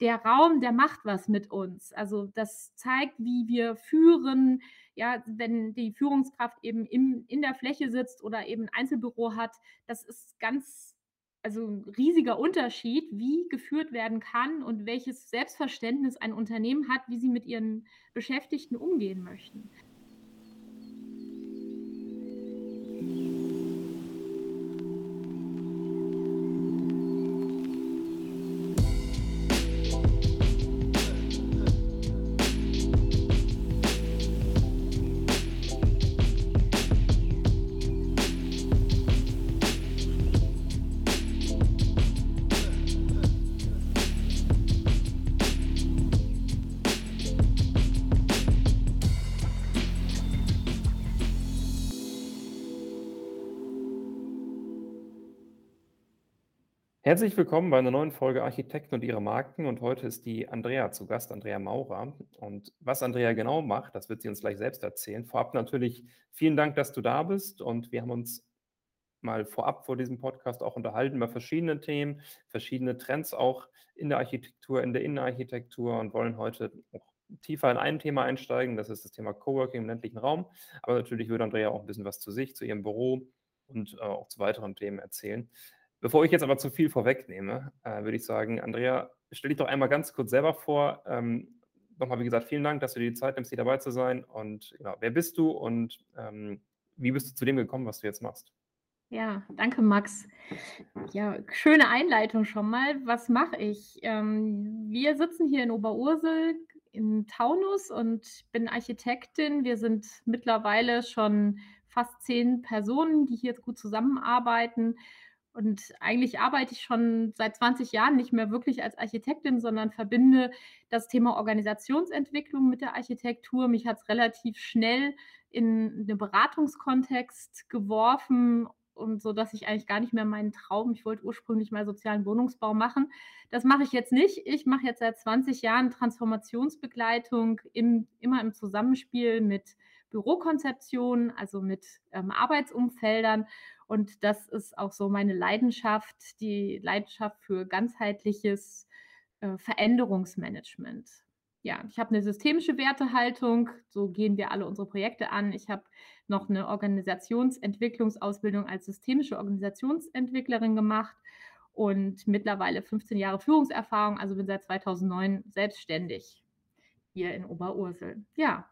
der Raum, der macht was mit uns. Also das zeigt, wie wir führen. Ja, wenn die Führungskraft eben im, in der Fläche sitzt oder eben ein Einzelbüro hat, das ist ganz, also ein riesiger Unterschied, wie geführt werden kann und welches Selbstverständnis ein Unternehmen hat, wie sie mit ihren Beschäftigten umgehen möchten. Herzlich willkommen bei einer neuen Folge Architekten und ihre Marken. Und heute ist die Andrea zu Gast, Andrea Maurer. Und was Andrea genau macht, das wird sie uns gleich selbst erzählen. Vorab natürlich vielen Dank, dass du da bist. Und wir haben uns mal vorab vor diesem Podcast auch unterhalten über verschiedene Themen, verschiedene Trends auch in der Architektur, in der Innenarchitektur und wollen heute auch tiefer in ein Thema einsteigen. Das ist das Thema Coworking im ländlichen Raum. Aber natürlich würde Andrea auch ein bisschen was zu sich, zu ihrem Büro und äh, auch zu weiteren Themen erzählen. Bevor ich jetzt aber zu viel vorwegnehme, äh, würde ich sagen, Andrea, stell dich doch einmal ganz kurz selber vor. Ähm, nochmal, wie gesagt, vielen Dank, dass du dir die Zeit nimmst, hier dabei zu sein. Und ja, wer bist du und ähm, wie bist du zu dem gekommen, was du jetzt machst? Ja, danke, Max. Ja, schöne Einleitung schon mal. Was mache ich? Ähm, wir sitzen hier in Oberursel in Taunus und bin Architektin. Wir sind mittlerweile schon fast zehn Personen, die hier gut zusammenarbeiten und eigentlich arbeite ich schon seit 20 Jahren nicht mehr wirklich als Architektin, sondern verbinde das Thema Organisationsentwicklung mit der Architektur. Mich hat es relativ schnell in den Beratungskontext geworfen und so, dass ich eigentlich gar nicht mehr meinen Traum, ich wollte ursprünglich mal sozialen Wohnungsbau machen. Das mache ich jetzt nicht. Ich mache jetzt seit 20 Jahren Transformationsbegleitung im, immer im Zusammenspiel mit Bürokonzeptionen, also mit ähm, Arbeitsumfeldern und das ist auch so meine Leidenschaft, die Leidenschaft für ganzheitliches äh, Veränderungsmanagement. Ja, ich habe eine systemische Wertehaltung, so gehen wir alle unsere Projekte an. Ich habe noch eine Organisationsentwicklungsausbildung als systemische Organisationsentwicklerin gemacht und mittlerweile 15 Jahre Führungserfahrung, also bin seit 2009 selbstständig hier in Oberursel. Ja,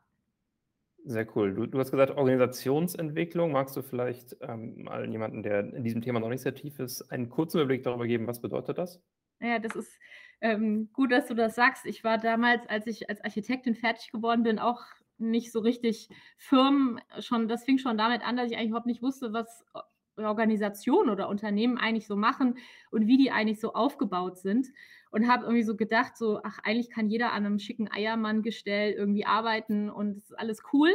sehr cool. Du, du hast gesagt Organisationsentwicklung. Magst du vielleicht ähm, mal jemanden, der in diesem Thema noch nicht sehr tief ist, einen kurzen Überblick darüber geben, was bedeutet das? Ja, das ist ähm, gut, dass du das sagst. Ich war damals, als ich als Architektin fertig geworden bin, auch nicht so richtig firm. Schon, das fing schon damit an, dass ich eigentlich überhaupt nicht wusste, was Organisationen oder Unternehmen eigentlich so machen und wie die eigentlich so aufgebaut sind und habe irgendwie so gedacht, so, ach, eigentlich kann jeder an einem schicken Eiermann-Gestell irgendwie arbeiten und es ist alles cool.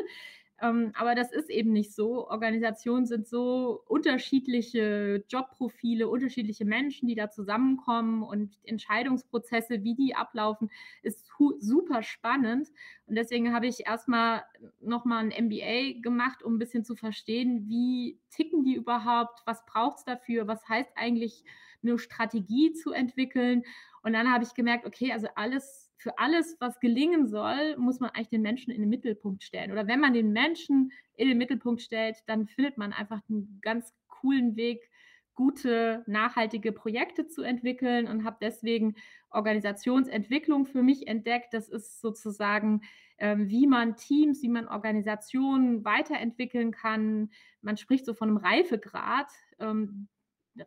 Ähm, aber das ist eben nicht so. Organisationen sind so unterschiedliche Jobprofile, unterschiedliche Menschen, die da zusammenkommen und Entscheidungsprozesse, wie die ablaufen, ist super spannend. Und deswegen habe ich erstmal nochmal ein MBA gemacht, um ein bisschen zu verstehen, wie ticken die überhaupt, was braucht es dafür, was heißt eigentlich eine Strategie zu entwickeln. Und dann habe ich gemerkt, okay, also alles für alles, was gelingen soll, muss man eigentlich den Menschen in den Mittelpunkt stellen. Oder wenn man den Menschen in den Mittelpunkt stellt, dann findet man einfach einen ganz coolen Weg, gute, nachhaltige Projekte zu entwickeln und habe deswegen Organisationsentwicklung für mich entdeckt. Das ist sozusagen, ähm, wie man Teams, wie man Organisationen weiterentwickeln kann. Man spricht so von einem Reifegrad. Ähm,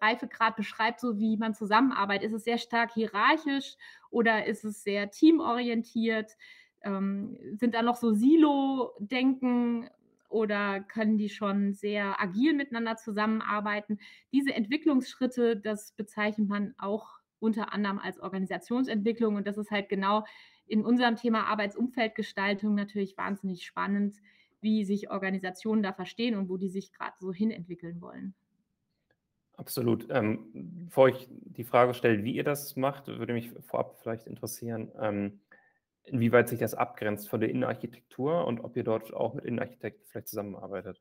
Reifegrad beschreibt, so wie man zusammenarbeitet. Ist es sehr stark hierarchisch oder ist es sehr teamorientiert? Ähm, sind da noch so Silo-Denken oder können die schon sehr agil miteinander zusammenarbeiten? Diese Entwicklungsschritte, das bezeichnet man auch unter anderem als Organisationsentwicklung und das ist halt genau in unserem Thema Arbeitsumfeldgestaltung natürlich wahnsinnig spannend, wie sich Organisationen da verstehen und wo die sich gerade so hinentwickeln wollen. Absolut. Ähm, bevor ich die Frage stelle, wie ihr das macht, würde mich vorab vielleicht interessieren, ähm, inwieweit sich das abgrenzt von der Innenarchitektur und ob ihr dort auch mit Innenarchitekten vielleicht zusammenarbeitet.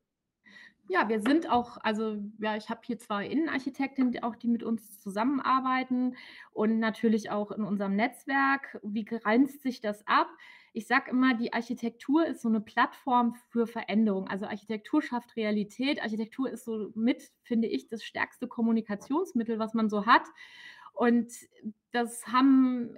Ja, wir sind auch also, ja, ich habe hier 2 Innenarchitektinnen, die auch die mit uns zusammenarbeiten und natürlich auch in unserem Netzwerk. Wie grenzt sich das ab? Ich sage immer, die Architektur ist so 'ne Plattform für Veränderung. Also, Architektur schafft Realität. Architektur ist so mit, finde ich, das stärkste Kommunikationsmittel, was man so hat. Und das haben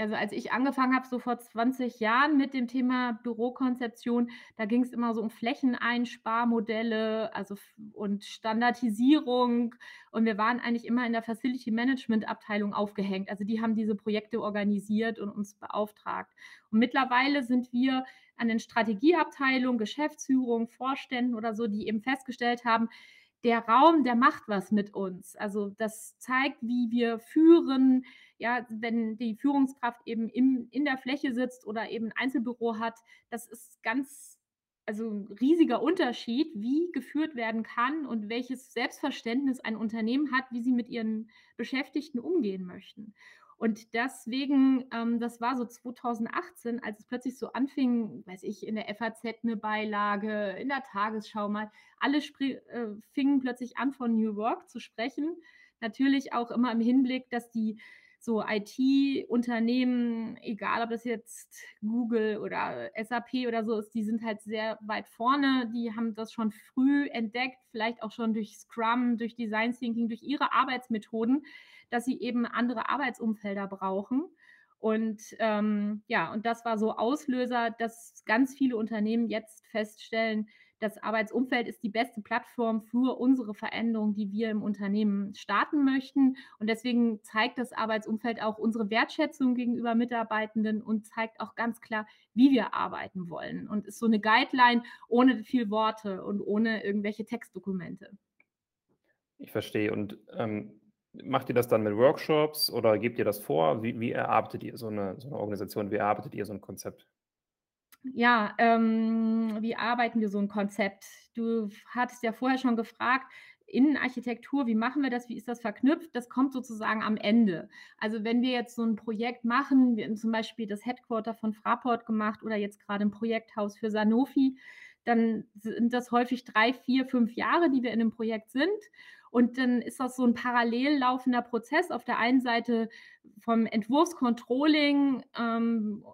also, als ich angefangen habe, so vor 20 Jahren mit dem Thema Bürokonzeption, da ging's immer so um Flächeneinsparmodelle, also und Standardisierung und wir waren eigentlich immer in der Facility Management Abteilung aufgehängt. Also, die haben diese Projekte organisiert und uns beauftragt. Und mittlerweile sind wir an den Strategieabteilungen, Geschäftsführung, Vorständen oder so, die eben festgestellt haben, der Raum, der macht was mit uns. Also, das zeigt, wie wir führen. Ja, wenn die Führungskraft eben im in der Fläche sitzt oder eben 'n Einzelbüro hat, das ist ganz also, 'n riesiger Unterschied, wie geführt werden kann und welches Selbstverständnis ein Unternehmen hat, wie sie mit ihren Beschäftigten umgehen möchten. Und deswegen ähm, das war so 2018, als es plötzlich so anfing, weiß ich, in der FAZ 'ne Beilage, in der Tagesschau mal, alle äh, fingen plötzlich an, von New Work zu sprechen. Natürlich auch immer im Hinblick, dass die so IT-Unternehmen, egal ob das jetzt Google oder SAP oder so ist, die sind halt sehr weit vorne. Die haben das schon früh entdeckt, vielleicht auch schon durch Scrum, durch Design Thinking, durch ihre Arbeitsmethoden, dass sie eben andere Arbeitsumfelder brauchen. Und, ähm, ja, und das war so Auslöser, dass ganz viele Unternehmen jetzt feststellen, das Arbeitsumfeld ist die beste Plattform für unsere Veränderung, die wir im Unternehmen starten möchten. Und deswegen zeigt das Arbeitsumfeld auch unsere Wertschätzung gegenüber Mitarbeitenden und zeigt auch ganz klar, wie wir arbeiten wollen und ist so 'ne Guideline ohne viel Worte und ohne irgendwelche Textdokumente. Ich verstehe. Und, ähm, macht ihr das dann mit Workshops oder gebt ihr das vor? Wie wie erarbeitet ihr so 'ne so 'ne Organisation? Wie erarbeitet ihr so 'n Konzept? Ja, ähm, wie arbeiten wir so 'n Konzept? Du hattest ja vorher schon gefragt, Innenarchitektur, wie machen wir das? Wie ist das verknüpft? Das kommt sozusagen am Ende. Also, wenn wir jetzt so 'n Projekt machen wir haben zum Beispiel das Headquarter von Fraport gemacht oder jetzt grade 'n Projekthaus für Sanofi, dann sind das häufig 3, 4, 5 Jahre, die wir in 'nem Projekt sind. Und dann ist das so 'n parallel laufender Prozess. Auf der einen Seite vom Entwurfscontrolling, ähm,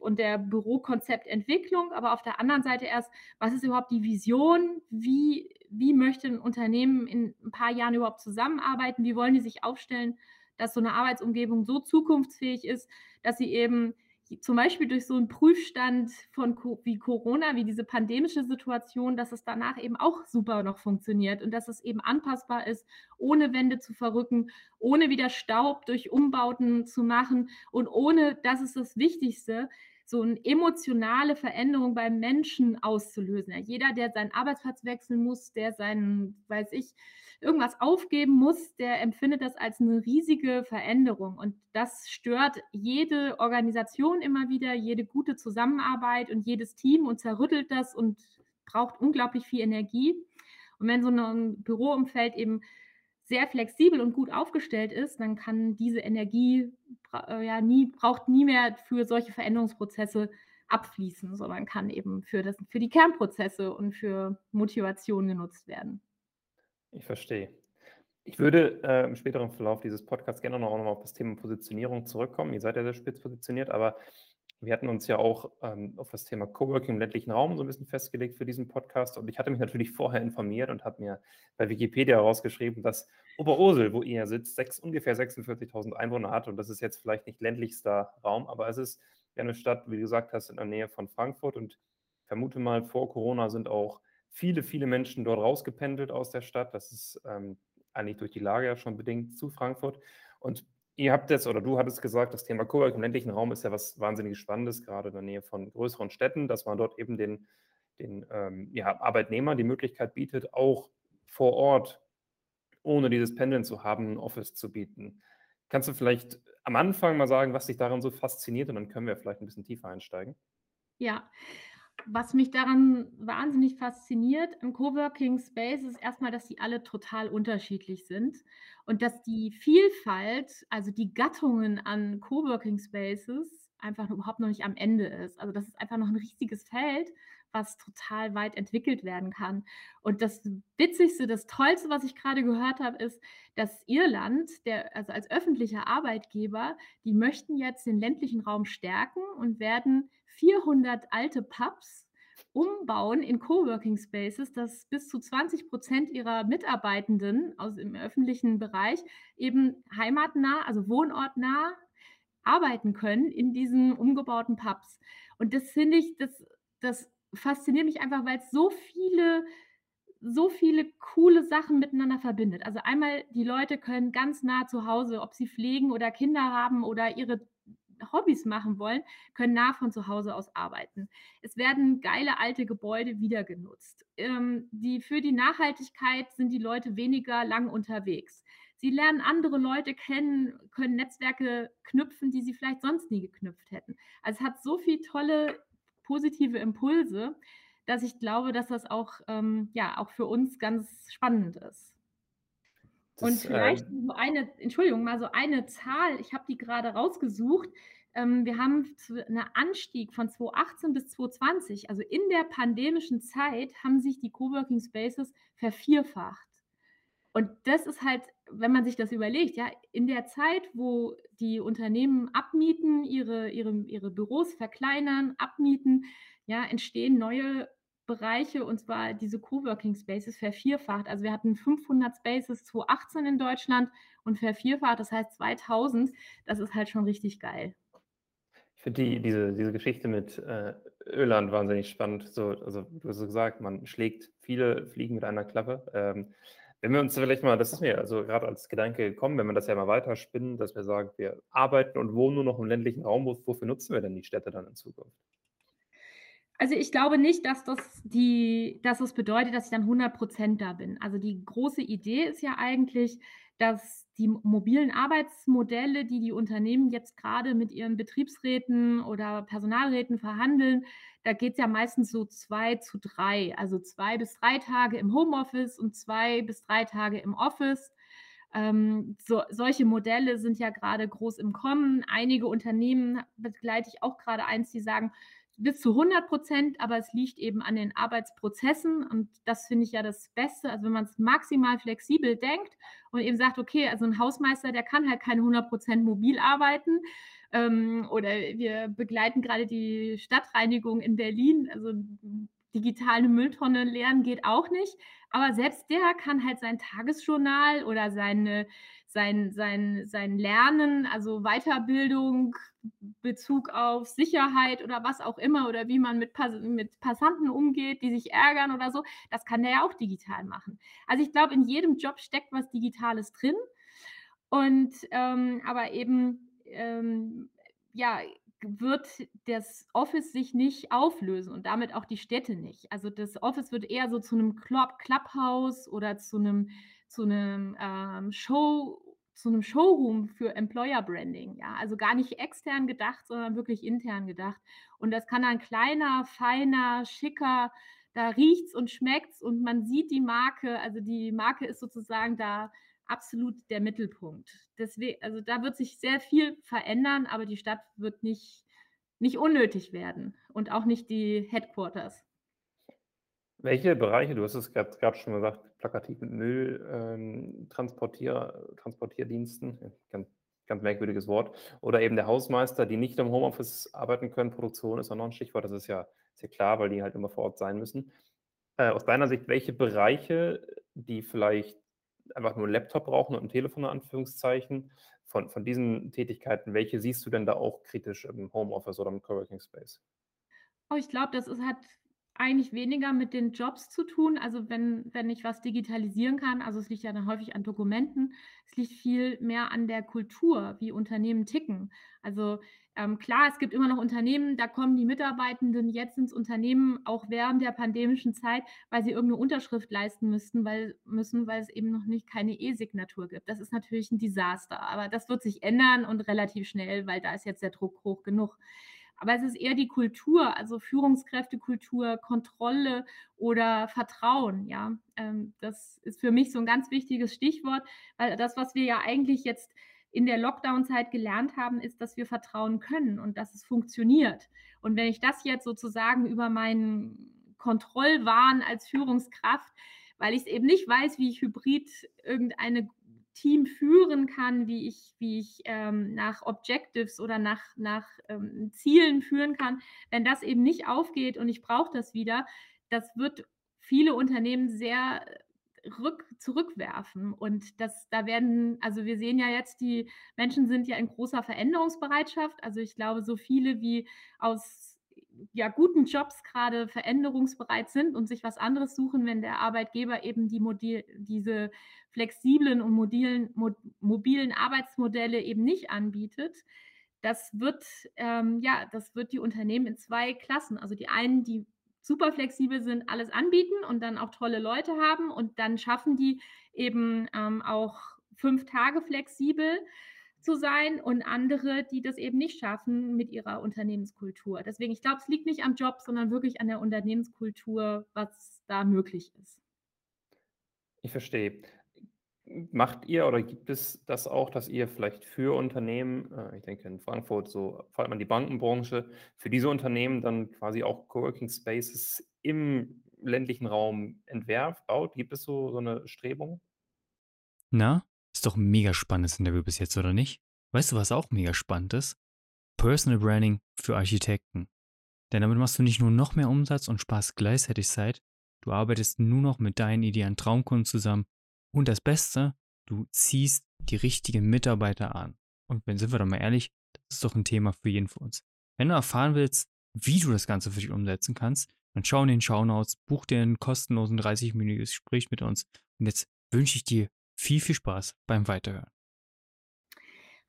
und der Bürokonzeptentwicklung, aber auf der anderen Seite erst, was ist überhaupt die Vision? Wie wie möchte 'n Unternehmen in 'n paar Jahren überhaupt zusammenarbeiten? Wie wollen die sich aufstellen, dass so 'ne Arbeitsumgebung so zukunftsfähig ist, dass sie eben zum Beispiel durch so 'n Prüfstand von wie Corona, wie diese pandemische Situation, dass es danach eben auch super noch funktioniert und dass es eben anpassbar ist, ohne Wände zu verrücken, ohne wieder Staub durch Umbauten zu machen und ohne das ist das Wichtigste, so 'n emotionale Veränderung beim Menschen auszulösen. Ja, jeder, der seinen Arbeitsplatz wechseln muss, der seinen weiß ich, irgendwas aufgeben muss, der empfindet das als 'ne riesige Veränderung. Und das stört jede Organisation immer wieder, jede gute Zusammenarbeit und jedes Team und zerrüttelt das und braucht unglaublich viel Energie. Und wenn so 'ne Büroumfeld eben sehr flexibel und gut aufgestellt ist, dann kann diese Energie äh, ja, nie braucht nie mehr für solche Veränderungsprozesse abfließen, sondern kann eben für das für die Kernprozesse und für Motivation genutzt werden. Ich verstehe. Ich würde, äh, im späteren Verlauf dieses Podcasts gerne noch noch mal auf das Thema Positionierung zurückkommen. Ihr seid ja sehr spitz positioniert, aber wir hatten uns ja auch, ähm, auf das Thema Coworking im ländlichen Raum so 'n bisschen festgelegt für diesen Podcast. Und ich hatte mich natürlich vorher informiert und habe mir bei Wikipedia rausgeschrieben, dass Oberursel, wo ihr sitzt, sechs ungefähr 46.000 Einwohner hat. Und das ist jetzt vielleicht nicht ländlichster Raum, aber es ist ja 'ne Stadt, wie du gesagt hast, in der Nähe von Frankfurt. Und ich vermute mal, vor Corona sind auch viele, viele Menschen dort rausgependelt aus der Stadt. Das ist, ähm, eigentlich durch die Lage ja schon bedingt zu Frankfurt. Und ihr habt jetzt oder du hattest gesagt, das Thema Coworking im ländlichen Raum ist ja was wahnsinnig Spannendes, grade in der Nähe von größeren Städten, dass man dort eben den den, ähm, ja, Arbeitnehmern die Möglichkeit bietet, auch vor Ort, ohne dieses Pendeln zu haben, 'n Office zu bieten. Kannst du vielleicht am Anfang mal sagen, was dich daran so fasziniert? Und dann können wir vielleicht 'n bisschen tiefer einsteigen. Ja. Was mich daran wahnsinnig fasziniert an Coworking Spaces ist erst mal, dass sie alle total unterschiedlich sind und dass die Vielfalt, also die Gattungen an Coworking Spaces einfach überhaupt noch nicht am Ende ist. Also, das ist einfach noch 'n riesiges Feld was total weit entwickelt werden kann. Und das Witzigste, das Tollste, was ich gerade gehört habe, ist, dass Irland, der, also als öffentlicher Arbeitgeber, die möchten jetzt den ländlichen Raum stärken und werden 400 alte Pubs umbauen in Coworking Spaces, dass bis zu 20 Prozent ihrer Mitarbeitenden aus im öffentlichen Bereich eben heimatnah, also wohnortnah arbeiten können in diesen umgebauten Pubs. Und das finde ich, das, das fasziniert mich einfach, weil es so viele so viele coole Sachen miteinander verbindet. Also einmal, die Leute können ganz nah zu Hause, ob sie pflegen oder Kinder haben oder ihre Hobbys machen wollen, können nah von zu Hause aus arbeiten. Es werden geile alte Gebäude wieder genutzt. Ähm, die, für die Nachhaltigkeit sind die Leute weniger lang unterwegs. Sie lernen andere Leute kennen, können Netzwerke knüpfen, die sie vielleicht sonst nie geknüpft hätten. Also es hat so viele tolle positive Impulse, dass ich glaube, dass das auch, ähm, ja, auch für uns ganz spannend ist. Das, und vielleicht ähm, so eine, Entschuldigung, mal so eine Zahl, ich habe die gerade rausgesucht. Ähm, wir haben einen Anstieg von 2018 bis 2020, also in der pandemischen Zeit, haben sich die Coworking Spaces vervierfacht. Und das ist halt, wenn man sich das überlegt, ja, in der Zeit, wo die Unternehmen abmieten, ihre, ihre, ihre Büros verkleinern, abmieten, ja, entstehen neue Bereiche und zwar diese Coworking Spaces vervierfacht. Also wir hatten 500 Spaces 2018 in Deutschland und vervierfacht, das heißt 2000. Das ist halt schon richtig geil. Ich finde die, diese, diese Geschichte mit äh, Irland wahnsinnig spannend. So, also du hast gesagt, man schlägt viele Fliegen mit einer Klappe. Ähm, wenn wir uns vielleicht mal, das ist mir also gerade als Gedanke gekommen, wenn wir das ja mal weiterspinnen, dass wir sagen, wir arbeiten und wohnen nur noch im ländlichen Raum, wofür nutzen wir denn die Städte dann in Zukunft? Also ich glaube nicht, dass das, die, dass das bedeutet, dass ich dann 100 Prozent da bin. Also die große Idee ist ja eigentlich, dass die mobilen Arbeitsmodelle, die die Unternehmen jetzt gerade mit ihren Betriebsräten oder Personalräten verhandeln, da geht es ja meistens so zwei zu drei, also zwei bis drei Tage im Homeoffice und zwei bis drei Tage im Office. Ähm, so, solche Modelle sind ja gerade groß im Kommen. Einige Unternehmen begleite ich auch gerade eins, die sagen, bis zu 100 Prozent, aber es liegt eben an den Arbeitsprozessen und das finde ich ja das Beste. Also wenn man es maximal flexibel denkt und eben sagt, okay, also ein Hausmeister, der kann halt keine 100 Prozent mobil arbeiten ähm, oder wir begleiten gerade die Stadtreinigung in Berlin, also digitale Mülltonne leeren geht auch nicht, aber selbst der kann halt sein Tagesjournal oder seine, sein, sein, sein Lernen, also Weiterbildung, Bezug auf Sicherheit oder was auch immer oder wie man mit, Pass mit Passanten umgeht, die sich ärgern oder so, das kann der ja auch digital machen. Also ich glaube, in jedem Job steckt was Digitales drin. Und ähm, aber eben ähm, ja, wird das Office sich nicht auflösen und damit auch die Städte nicht. Also das Office wird eher so zu einem Club, Clubhouse oder zu einem, zu einem ähm, Show, zu einem Showroom für Employer Branding. Ja, also gar nicht extern gedacht, sondern wirklich intern gedacht. Und das kann dann kleiner, feiner, schicker, da riecht's und schmeckt's und man sieht die Marke. Also die Marke ist sozusagen da absolut der Mittelpunkt. Deswegen, also da wird sich sehr viel verändern, aber die Stadt wird nicht, nicht unnötig werden und auch nicht die Headquarters. Welche Bereiche, du hast es gerade schon gesagt, plakativ mit Müll, ähm, Transportier, Transportierdiensten, ganz, ganz merkwürdiges Wort, oder eben der Hausmeister, die nicht im Homeoffice arbeiten können, Produktion ist auch noch ein Stichwort, das ist ja, ist klar, weil die halt immer vor Ort sein müssen. Äh, aus deiner Sicht, welche Bereiche, die vielleicht einfach nur einen Laptop brauchen und ein Telefon in Anführungszeichen, von, von diesen Tätigkeiten, welche siehst du denn da auch kritisch im Homeoffice oder im Coworking Space? Oh, ich glaube, das ist, hat eigentlich weniger mit den Jobs zu tun. Also wenn, wenn ich was digitalisieren kann, also es liegt ja dann häufig an Dokumenten, es liegt viel mehr an der Kultur, wie Unternehmen ticken. Also ähm, klar, es gibt immer noch Unternehmen, da kommen die Mitarbeitenden jetzt ins Unternehmen, auch während der pandemischen Zeit, weil sie irgendeine Unterschrift leisten müssten, weil, müssen, weil es eben noch nicht keine E-Signatur gibt. Das ist natürlich ein Desaster, aber das wird sich ändern und relativ schnell, weil da ist jetzt der Druck hoch genug. Aber es ist eher die Kultur, also Führungskräftekultur, Kontrolle oder Vertrauen. Ja, ähm, das ist für mich so ein ganz wichtiges Stichwort, weil das, was wir ja eigentlich jetzt in der Lockdown-Zeit gelernt haben, ist, dass wir vertrauen können und dass es funktioniert. Und wenn ich das jetzt sozusagen über meinen Kontrollwahn als Führungskraft, weil ich es eben nicht weiß, wie ich hybrid irgendeine Team führen kann, wie ich, wie ich ähm, nach Objectives oder nach, nach ähm, Zielen führen kann. Wenn das eben nicht aufgeht und ich brauche das wieder, das wird viele Unternehmen sehr rück, zurückwerfen. Und das, da werden, also wir sehen ja jetzt, die Menschen sind ja in großer Veränderungsbereitschaft. Also ich glaube, so viele wie aus ja, guten Jobs gerade veränderungsbereit sind und sich was anderes suchen, wenn der Arbeitgeber eben die Modell, diese flexiblen und mobilen, mo mobilen Arbeitsmodelle eben nicht anbietet. Das wird, ähm, ja, das wird die Unternehmen in zwei Klassen. Also die einen, die super flexibel sind, alles anbieten und dann auch tolle Leute haben und dann schaffen die eben ähm, auch fünf Tage flexibel zu sein und andere, die das eben nicht schaffen mit ihrer Unternehmenskultur. Deswegen, ich glaube, es liegt nicht am Job, sondern wirklich an der Unternehmenskultur, was da möglich ist. Ich verstehe. Macht ihr oder gibt es das auch, dass ihr vielleicht für Unternehmen, äh, ich denke in Frankfurt, so vor allem an die Bankenbranche, für diese Unternehmen dann quasi auch Coworking Spaces im ländlichen Raum entwerft, baut? Gibt es so, so eine Strebung? Na, doch ein mega spannendes Interview bis jetzt, oder nicht? Weißt du, was auch mega spannend ist? Personal Branding für Architekten. Denn damit machst du nicht nur noch mehr Umsatz und sparst gleichzeitig Zeit, du arbeitest nur noch mit deinen idealen Traumkunden zusammen und das Beste, du ziehst die richtigen Mitarbeiter an. Und wenn sind wir doch mal ehrlich, das ist doch ein Thema für jeden von uns. Wenn du erfahren willst, wie du das Ganze für dich umsetzen kannst, dann schau in den Shownotes, buch dir einen kostenlosen 30-minütiges Gespräch mit uns. Und jetzt wünsche ich dir viel, viel Spaß beim Weiterhören.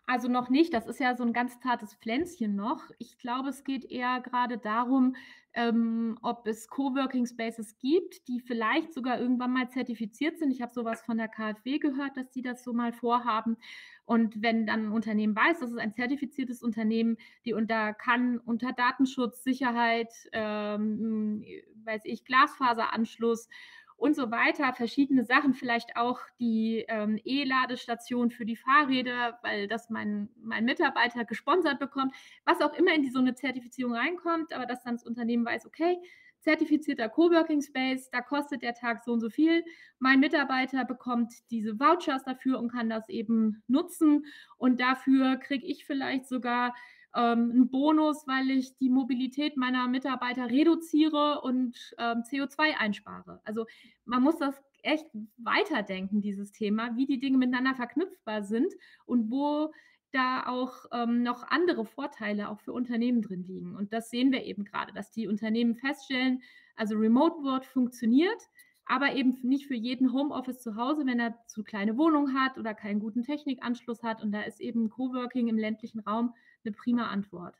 Also noch nicht, das ist ja so ein ganz zartes Pflänzchen noch. Ich glaube, es geht eher gerade darum, ähm, ob es Coworking Spaces gibt, die vielleicht sogar irgendwann mal zertifiziert sind. Ich habe sowas von der KfW gehört, dass die das so mal vorhaben. Und wenn dann ein Unternehmen weiß, das ist ein zertifiziertes Unternehmen, die unter kann unter Datenschutz, Sicherheit, ähm, weiß ich, Glasfaseranschluss und so weiter. Verschiedene Sachen, vielleicht auch die ähm, E-Ladestation für die Fahrräder, weil das mein, mein Mitarbeiter gesponsert bekommt, was auch immer in die, so eine Zertifizierung reinkommt, aber dass dann das Unternehmen weiß, okay, zertifizierter Coworking Space, da kostet der Tag so und so viel. Mein Mitarbeiter bekommt diese Vouchers dafür und kann das eben nutzen. Und dafür kriege ich vielleicht sogar ähm, einen Bonus, weil ich die Mobilität meiner Mitarbeiter reduziere und ähm, CO2 einspare. Also man muss das echt weiterdenken, dieses Thema, wie die Dinge miteinander verknüpfbar sind und wo da auch ähm, noch andere Vorteile auch für Unternehmen drin liegen. Und das sehen wir eben gerade, dass die Unternehmen feststellen, also Remote Work funktioniert, aber eben nicht für jeden Homeoffice zu Hause, wenn er zu kleine Wohnung hat oder keinen guten Technikanschluss hat. Und da ist eben Coworking im ländlichen Raum eine prima Antwort.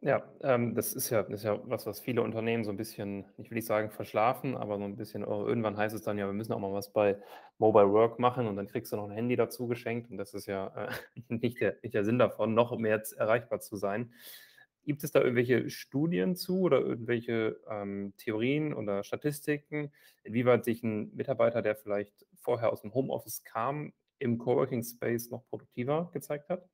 Ja, ähm, das ist ja, ist ja was, was viele Unternehmen so ein bisschen, ich will nicht sagen verschlafen, aber so ein bisschen, oh, irgendwann heißt es dann ja, wir müssen auch mal was bei Mobile Work machen und dann kriegst du noch ein Handy dazu geschenkt und das ist ja äh, nicht, der, nicht der Sinn davon, noch mehr erreichbar zu sein. Gibt es da irgendwelche Studien zu oder irgendwelche ähm, Theorien oder Statistiken, inwieweit sich ein Mitarbeiter, der vielleicht vorher aus dem Homeoffice kam, im Coworking Space noch produktiver gezeigt hat?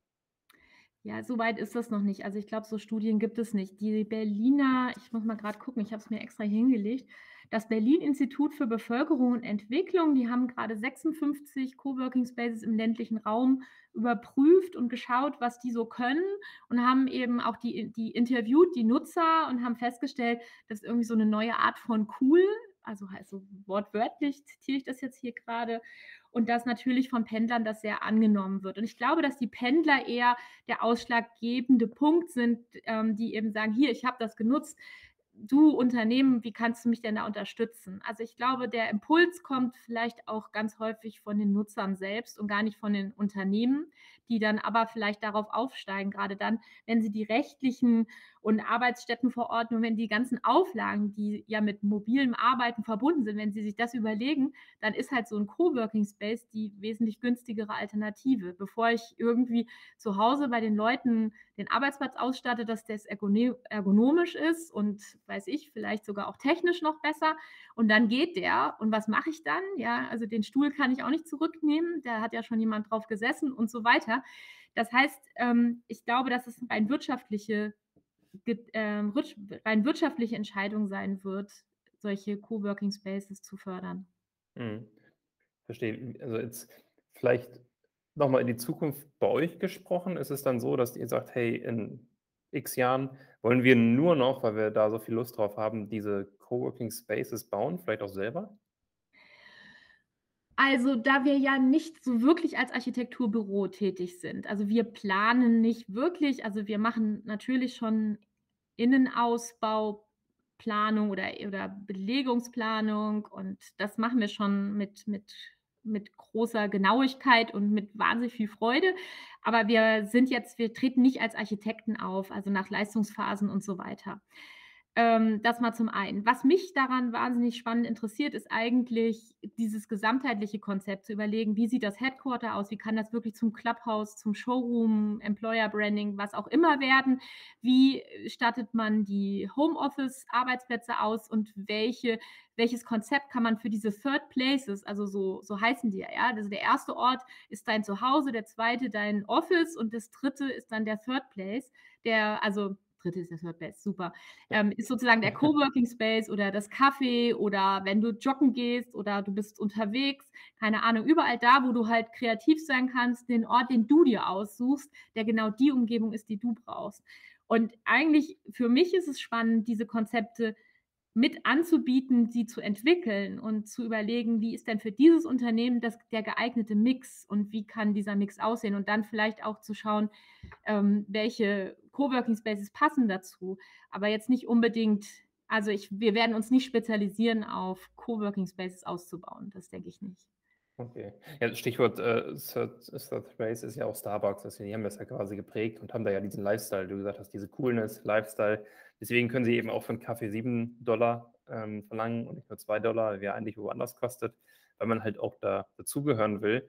Ja, so weit ist das noch nicht. Also ich glaube, so Studien gibt es nicht. Die Berliner, ich muss mal gerade gucken, ich habe es mir extra hingelegt. Das Berlin-Institut für Bevölkerung und Entwicklung, die haben gerade 56 Coworking Spaces im ländlichen Raum überprüft und geschaut, was die so können und haben eben auch die, die interviewt, die Nutzer und haben festgestellt, dass irgendwie so eine neue Art von cool, also heißt so wortwörtlich zitiere ich das jetzt hier gerade, und dass natürlich von Pendlern das sehr angenommen wird. Und ich glaube, dass die Pendler eher der ausschlaggebende Punkt sind, ähm, die eben sagen, hier, ich habe das genutzt, du Unternehmen, wie kannst du mich denn da unterstützen? Also ich glaube, der Impuls kommt vielleicht auch ganz häufig von den Nutzern selbst und gar nicht von den Unternehmen, die dann aber vielleicht darauf aufsteigen, gerade dann, wenn sie die rechtlichen und Arbeitsstättenverordnungen, wenn die ganzen Auflagen, die ja mit mobilem Arbeiten verbunden sind, wenn sie sich das überlegen, dann ist halt so ein Coworking Space die wesentlich günstigere Alternative. Bevor ich irgendwie zu Hause bei den Leuten den Arbeitsplatz ausstatte, dass das ergonomisch ist und weiß ich, vielleicht sogar auch technisch noch besser. Und dann geht der. Und was mache ich dann? Ja, also den Stuhl kann ich auch nicht zurücknehmen. Da hat ja schon jemand drauf gesessen und so weiter. Das heißt, ähm, ich glaube, dass es rein wirtschaftliche ähm, rein wirtschaftliche Entscheidung sein wird, solche Coworking Spaces zu fördern. Mhm. Verstehe. Also jetzt vielleicht nochmal in die Zukunft bei euch gesprochen. Ist es dann so, dass ihr sagt, hey, in x Jahren wollen wir nur noch, weil wir da so viel Lust drauf haben, diese Coworking Spaces bauen, vielleicht auch selber? Also, da wir ja nicht so wirklich als Architekturbüro tätig sind. Also, wir planen nicht wirklich also, wir machen natürlich schon Innenausbau, Planung oder oder Belegungsplanung und das machen wir schon mit mit mit großer Genauigkeit und mit wahnsinnig viel Freude. Aber wir sind jetzt wir treten nicht als Architekten auf, also nach Leistungsphasen und so weiter. Ähm, das mal zum einen. Was mich daran wahnsinnig spannend interessiert, ist eigentlich dieses gesamtheitliche Konzept zu überlegen, wie sieht das Headquarter aus? Wie kann das wirklich zum Clubhouse, zum Showroom, Employer Branding, was auch immer werden? Wie stattet man die Homeoffice-Arbeitsplätze aus und welche, welches Konzept kann man für diese Third Places, also so, so heißen die ja? Also der erste Ort ist dein Zuhause, der zweite dein Office und das dritte ist dann der Third Place, der, also dritte ist der Third Best, super. Ähm, ist sozusagen der Coworking Space oder das Café oder wenn du joggen gehst oder du bist unterwegs, keine Ahnung, überall da, wo du halt kreativ sein kannst, den Ort, den du dir aussuchst, der genau die Umgebung ist, die du brauchst. Und eigentlich für mich ist es spannend, diese Konzepte mit anzubieten, sie zu entwickeln und zu überlegen, wie ist denn für dieses Unternehmen das, der geeignete Mix und wie kann dieser Mix aussehen und dann vielleicht auch zu schauen, ähm, welche Coworking Spaces passen dazu, aber jetzt nicht unbedingt, also ich, wir werden uns nicht spezialisieren auf Coworking Spaces auszubauen, das denke ich nicht. Okay. Ja, Stichwort äh, Third, Space ist ja auch Starbucks. Die haben das ja quasi geprägt und haben da ja diesen Lifestyle, du gesagt hast, diese Coolness, Lifestyle. Deswegen können sie eben auch für einen Kaffee 7 Dollar ähm, verlangen und nicht nur 2 Dollar, wie er eigentlich woanders kostet, weil man halt auch da dazugehören will.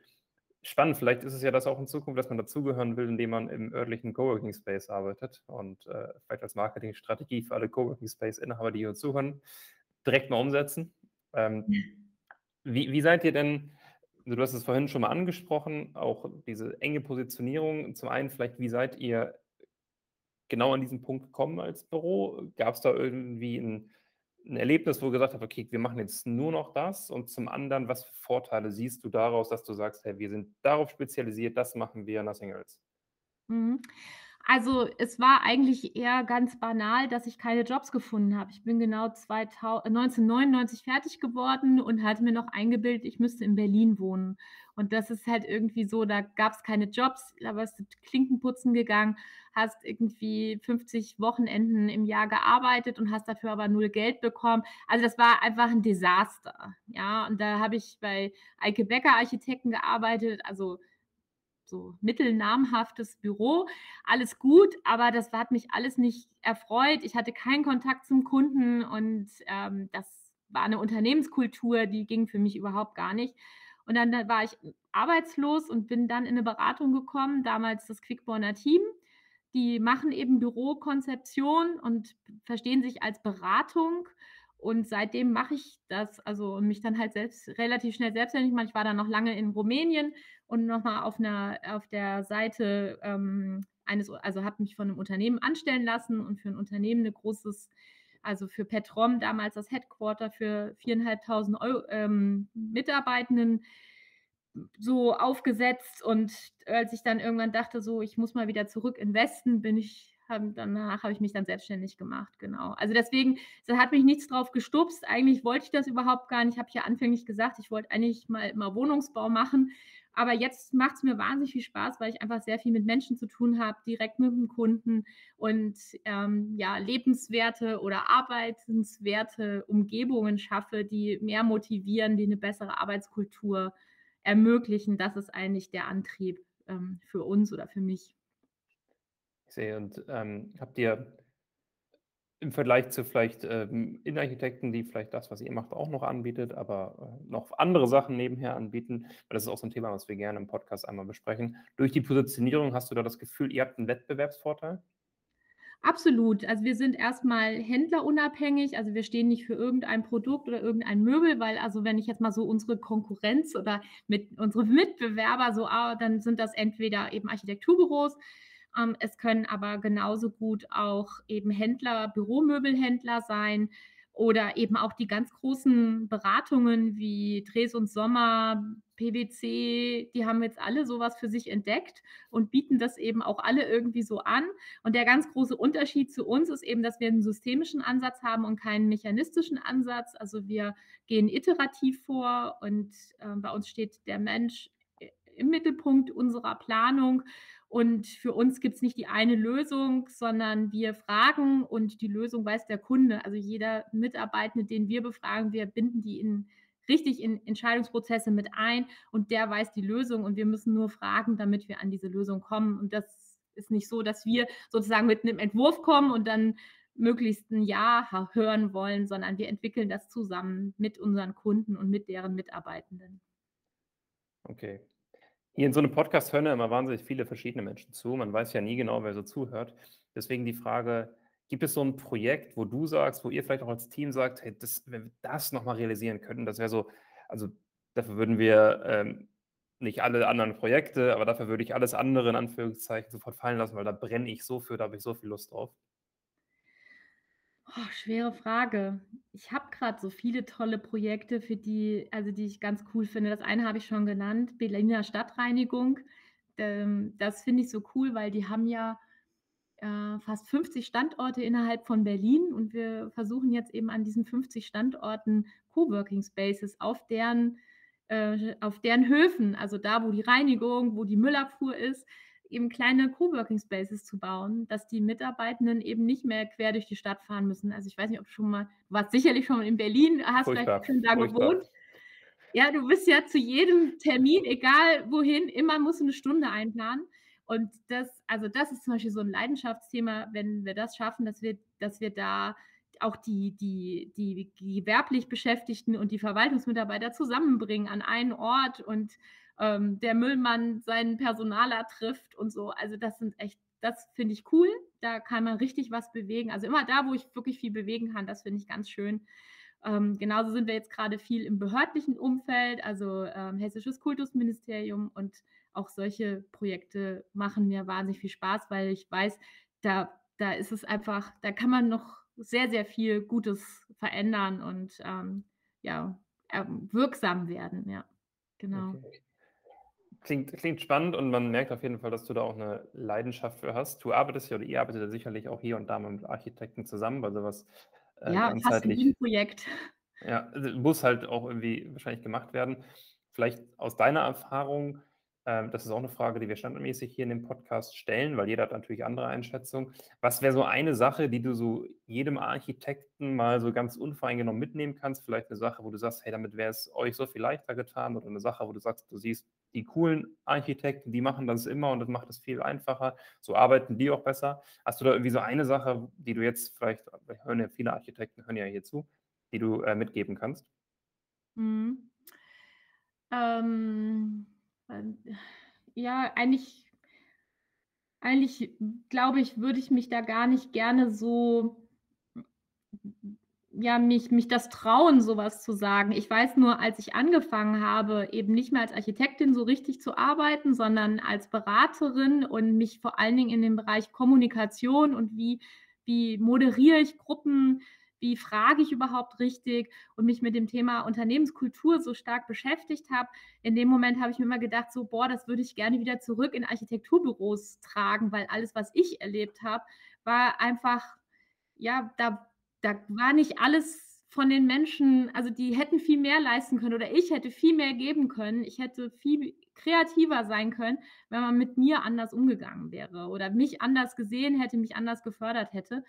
Spannend, vielleicht ist es ja das auch in Zukunft, dass man dazugehören will, indem man im örtlichen Coworking Space arbeitet und äh, vielleicht als Marketingstrategie für alle Coworking Space-Inhaber, die hier zuhören, direkt mal umsetzen. Ähm, wie, wie seid ihr denn du hast es vorhin schon mal angesprochen, auch diese enge Positionierung. Zum einen vielleicht, wie seid ihr genau an diesen Punkt gekommen als Büro? Gab es da irgendwie ein, ein, Erlebnis, wo du gesagt hast, okay, wir machen jetzt nur noch das? Und zum anderen, was für Vorteile siehst du daraus, dass du sagst, hey, wir sind darauf spezialisiert, das machen wir, nothing else? Mhm. Also, es war eigentlich eher ganz banal, dass ich keine Jobs gefunden habe. Ich bin genau 2000 1999 fertig geworden und hatte mir noch eingebildet, ich müsste in Berlin wohnen. Und das ist halt irgendwie so, da gab es keine Jobs, da warst du Klinkenputzen gegangen, hast irgendwie 50 Wochenenden im Jahr gearbeitet und hast dafür aber null Geld bekommen. Also, das war einfach ein Desaster, ja. Und da habe ich bei Eike Becker Architekten gearbeitet, also so mittelnamhaftes Büro. Alles gut, aber das hat mich alles nicht erfreut. Ich hatte keinen Kontakt zum Kunden und ähm, das war eine Unternehmenskultur, die ging für mich überhaupt gar nicht. Und dann war ich arbeitslos und bin dann in eine Beratung gekommen, damals das Quickborner Team. Die machen eben Bürokonzeption und verstehen sich als Beratung. Und seitdem mache ich das, also mich dann halt selbst relativ schnell selbstständig machen. Ich war dann noch lange in Rumänien und nochmal auf einer auf der Seite ähm, eines, also habe mich von einem Unternehmen anstellen lassen und für ein Unternehmen ein großes, also für Petrom damals das Headquarter für 4.500 ähm, Mitarbeitenden so aufgesetzt und als ich dann irgendwann dachte, so ich muss mal wieder zurück in Westen, bin ich haben, danach habe ich mich dann selbstständig gemacht, genau. Also deswegen, da hat mich nichts drauf gestupst. Eigentlich wollte ich das überhaupt gar nicht. Ich habe ja anfänglich gesagt, ich wollte eigentlich mal, mal Wohnungsbau machen. Aber jetzt macht es mir wahnsinnig viel Spaß, weil ich einfach sehr viel mit Menschen zu tun habe, direkt mit dem Kunden und ähm, ja, lebenswerte oder arbeitenswerte Umgebungen schaffe, die mehr motivieren, die eine bessere Arbeitskultur ermöglichen. Das ist eigentlich der Antrieb ähm, für uns oder für mich. Ich sehe, und ähm, habt ihr im Vergleich zu vielleicht ähm, Innenarchitekten, die vielleicht das, was ihr macht, auch noch anbietet, aber äh, noch andere Sachen nebenher anbieten, weil das ist auch so ein Thema, was wir gerne im Podcast einmal besprechen. Durch die Positionierung hast du da das Gefühl, ihr habt einen Wettbewerbsvorteil? Absolut. Also wir sind erstmal händlerunabhängig. Also wir stehen nicht für irgendein Produkt oder irgendein Möbel, weil also wenn ich jetzt mal so unsere Konkurrenz oder mit unsere Mitbewerber so, ah, dann sind das entweder eben Architekturbüros Ähm, es können aber genauso gut auch eben Händler, Büromöbelhändler sein oder eben auch die ganz großen Beratungen wie Dres und Sommer, PwC, die haben jetzt alle so was für sich entdeckt und bieten das eben auch alle irgendwie so an. Und der ganz große Unterschied zu uns ist eben, dass wir 'n systemischen Ansatz haben und keinen mechanistischen Ansatz. Also, wir gehen iterativ vor und, ähm, bei uns steht der Mensch i im Mittelpunkt unserer Planung. Und für uns gibt's nicht die eine Lösung, sondern wir fragen und die Lösung weiß der Kunde. Also, jeder Mitarbeitende, den wir befragen, wir binden die in richtig in Entscheidungsprozesse mit ein und der weiß die Lösung und wir müssen nur fragen, damit wir an diese Lösung kommen. Und das ist nicht so, dass wir sozusagen mit 'nem Entwurf kommen und dann möglichst 'n Ja hören wollen, sondern wir entwickeln das zusammen mit unseren Kunden und mit deren Mitarbeitenden. Okay. Hier in so 'nem Podcast hören ja immer wahnsinnig viele verschiedene Menschen zu. Man weiß ja nie genau, wer so zuhört. Deswegen die Frage: Gibt es so 'n Projekt, wo du sagst, wo ihr vielleicht auch als Team sagt: „Hey, das wenn wir das noch mal realisieren könnten, das wäre so also, dafür würden wir, ähm, nicht alle anderen Projekte, aber dafür würde ich alles andere in Anführungszeichen sofort fallen lassen, weil da brenne ich so für, da habe ich so viel Lust drauf?“ Oh, schwere Frage. Ich habe grad so viele tolle Projekte, für die also, die ich ganz cool finde. Das eine habe ich schon genannt, Berliner Stadtreinigung. Ähm, das finde ich so cool, weil die haben ja, äh, fast 50 Standorte innerhalb von Berlin und wir versuchen jetzt eben an diesen 50 Standorten Coworking Spaces auf deren äh, auf deren Höfen, also da, wo die Reinigung, wo die Müllabfuhr ist, eben kleine Coworking Spaces zu bauen, dass die Mitarbeitenden eben nicht mehr quer durch die Stadt fahren müssen. Also, ich weiß nicht, ob du schon mal du warst sicherlich schon mal in Berlin, hast vielleicht Furchtbar, schon da furchtbar. gewohnt. Ja, du bist ja zu jedem Termin, egal wohin, immer musst du 'ne Stunde einplanen. Und das also, das ist zum Beispiel so 'n Leidenschaftsthema, wenn wir das schaffen, dass wir dass wir da auch die die die gewerblich Beschäftigten und die Verwaltungsmitarbeiter zusammenbringen an einen Ort und, ähm, der Müllmann seinen Personaler trifft und so. Also, das sind echt das finde ich cool. Da kann man richtig was bewegen. Also, immer da, wo ich wirklich viel bewegen kann, das finde ich ganz schön. Ähm, genauso sind wir jetzt grade viel im behördlichen Umfeld, also, ähm, Hessisches Kultusministerium und auch solche Projekte machen mir wahnsinnig viel Spaß, weil ich weiß, da da ist es einfach da kann man noch sehr, sehr viel Gutes verändern und, ähm, ja, ähm, wirksam werden, ja, genau. Okay. Klingt klingt spannend und man merkt auf jeden Fall, dass du da auch 'ne Leidenschaft für hast. Du arbeitest ja oder ihr arbeitet ja sicherlich auch hier und da mit Architekten zusammen, weil so was, äh, Ja, fast in jedem ganzheitlich Projekt. Ja, also, muss halt auch irgendwie wahrscheinlich gemacht werden. Vielleicht aus deiner Erfahrung, ähm, das ist auch 'ne Frage, die wir standardmäßig hier in dem Podcast stellen, weil jeder hat natürlich andere Einschätzungen. Was wäre so eine Sache, die du so jedem Architekten mal so ganz unvoreingenommen mitnehmen kannst? Vielleicht 'ne Sache, wo du sagst: „Hey, damit wäre es euch so viel leichter getan“, oder 'ne Sache, wo du sagst, du siehst, die coolen Architekten, die machen das immer und das macht es viel einfacher. So arbeiten die auch besser. Hast du da irgendwie so eine Sache, die du jetzt vielleicht hören ja viele Architekten hören ja hier zu, die du, äh, mitgeben kannst? Mhm. Ähm, ähm, ja, eigentlich eigentlich, glaube ich, würde ich mich da gar nicht gerne so ja, mich mich das trauen, so was zu sagen. Ich weiß nur, als ich angefangen habe, eben nicht mehr als Architektin so richtig zu arbeiten, sondern als Beraterin und mich vor allen Dingen in dem Bereich Kommunikation und wie wie moderiere ich Gruppen, wie frage ich überhaupt richtig und mich mit dem Thema Unternehmenskultur so stark beschäftigt habe. In dem Moment habe ich mir immer gedacht so: „Boah, das würde ich gerne wieder zurück in Architekturbüros tragen“, weil alles, was ich erlebt habe, war einfach ja, da da war nicht alles von den Menschen also, die hätten viel mehr leisten können oder ich hätte viel mehr geben können. Ich hätte viel kreativer sein können, wenn man mit mir anders umgegangen wäre oder mich anders gesehen hätte, mich anders gefördert hätte.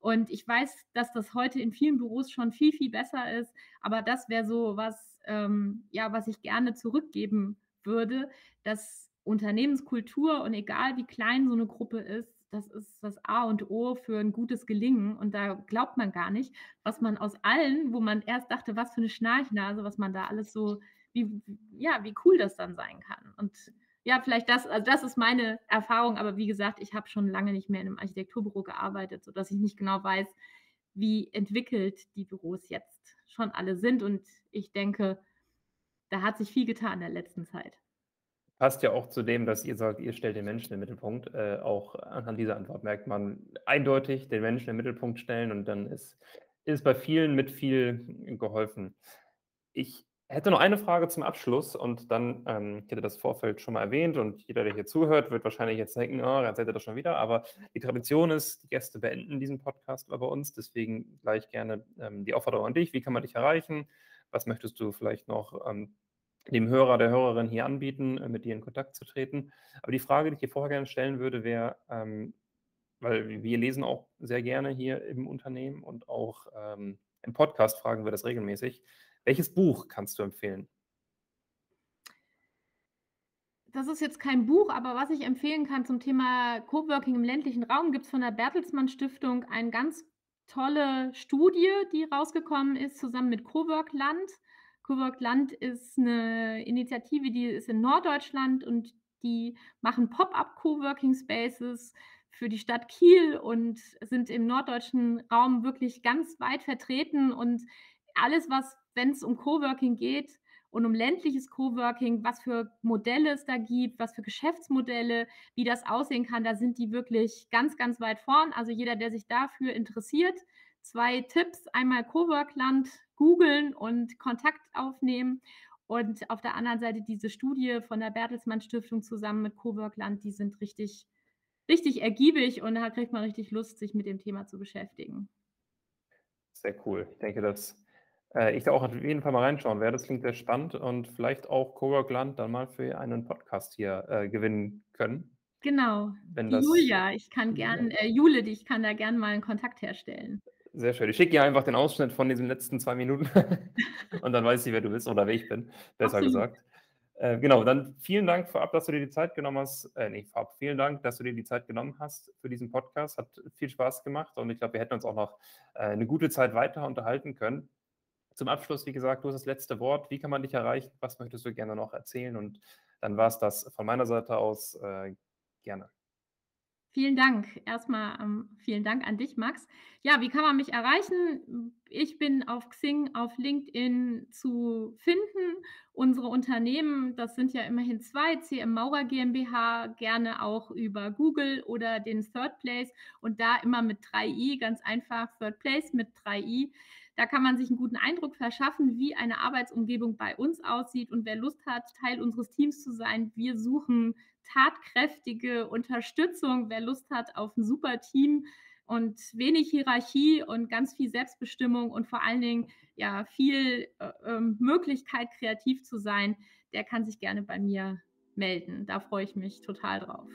Und ich weiß, dass das heute in vielen Büros schon viel, viel besser ist, aber das wäre so was, ähm, ja, was ich gerne zurückgeben würde, dass Unternehmenskultur und egal wie klein so 'ne Gruppe ist, das ist das A und O für 'n gutes Gelingen. Und da glaubt man gar nicht, was man aus allen, wo man erst dachte: „Was für 'ne Schnarchnase“, was man da alles so wie ja, wie cool das dann sein kann. Und ja, vielleicht das also, das ist meine Erfahrung, aber wie gesagt, ich habe schon lange nicht mehr in 'nem Architekturbüro gearbeitet, sodass ich nicht genau weiß, wie entwickelt die Büros jetzt schon alle sind. Und ich denke, da hat sich viel getan in der letzten Zeit. Passt ja auch zu dem, dass ihr sagt, ihr stellt den Menschen im Mittelpunkt. Äh, auch anhand dieser Antwort merkt man eindeutig den Menschen im Mittelpunkt stellen und dann ist, ist bei vielen mit viel geholfen. Ich hätte noch eine Frage zum Abschluss und dann, ähm, ich hätte das Vorfeld schon mal erwähnt und jeder, der hier zuhört, wird wahrscheinlich jetzt denken, oh, jetzt ihr das schon wieder, aber die Tradition ist, die Gäste beenden diesen Podcast bei uns, deswegen gleich gerne ähm, die Aufforderung an dich, wie kann man dich erreichen, was möchtest du vielleicht noch ähm, dem Hörer, der Hörerin hier anbieten, äh, mit dir in Kontakt zu treten. Aber die Frage, die ich dir vorher gerne stellen würde, wäre, ähm, weil wir lesen auch sehr gerne hier im Unternehmen und auch ähm, im Podcast fragen wir das regelmäßig. Welches Buch kannst du empfehlen? Das ist jetzt kein Buch, aber was ich empfehlen kann zum Thema Coworking im ländlichen Raum, gibt es von der Bertelsmann Stiftung eine ganz tolle Studie, die rausgekommen ist, zusammen mit Cowork Land. Cowork Land ist eine Initiative, die ist in Norddeutschland und die machen Pop-up Coworking Spaces für die Stadt Kiel und sind im norddeutschen Raum wirklich ganz weit vertreten und alles, was, wenn es um Coworking geht und um ländliches Coworking, was für Modelle es da gibt, was für Geschäftsmodelle, wie das aussehen kann, da sind die wirklich ganz, ganz weit vorn. Also jeder, der sich dafür interessiert, zwei Tipps. Einmal Coworkland googeln und Kontakt aufnehmen. Und auf der anderen Seite diese Studie von der Bertelsmann Stiftung zusammen mit Coworkland, die sind richtig, richtig ergiebig und da kriegt man richtig Lust, sich mit dem Thema zu beschäftigen. Sehr cool. Ich denke, dass äh, ich da auch auf jeden Fall mal reinschauen werde. Das klingt sehr spannend und vielleicht auch Coworkland dann mal für einen Podcast hier äh, gewinnen können. Genau. Wenn das, Julia, ich kann gern, äh, Jule, ich kann da gern mal einen Kontakt herstellen. Sehr schön. Ich schicke dir einfach den Ausschnitt von diesen letzten zwei Minuten und dann weiß ich, wer du bist oder wer ich bin, besser Absolut. gesagt. Äh, genau, dann vielen Dank vorab, dass du dir die Zeit genommen hast. Äh, nee, vorab, vielen Dank, dass du dir die Zeit genommen hast für diesen Podcast. Hat viel Spaß gemacht und ich glaube, wir hätten uns auch noch äh, eine gute Zeit weiter unterhalten können. Zum Abschluss, wie gesagt, du hast das letzte Wort. Wie kann man dich erreichen? Was möchtest du gerne noch erzählen? Und dann war es das von meiner Seite aus. Äh, gerne. Vielen Dank. Erstmal ähm, vielen Dank an dich, Max. Ja, wie kann man mich erreichen? Ich bin auf Xing, auf LinkedIn zu finden. Unsere Unternehmen, das sind ja immerhin zwei, CM Maurer GmbH, gerne auch über Google oder den Third Place und da immer mit 3i, ganz einfach Third Place mit 3i. Da kann man sich einen guten Eindruck verschaffen, wie eine Arbeitsumgebung bei uns aussieht. Und wer Lust hat, Teil unseres Teams zu sein, wir suchen tatkräftige Unterstützung. Wer Lust hat auf ein super Team und wenig Hierarchie und ganz viel Selbstbestimmung und vor allen Dingen ja viel äh, ähm, Möglichkeit, kreativ zu sein, der kann sich gerne bei mir melden. Da freue ich mich total drauf.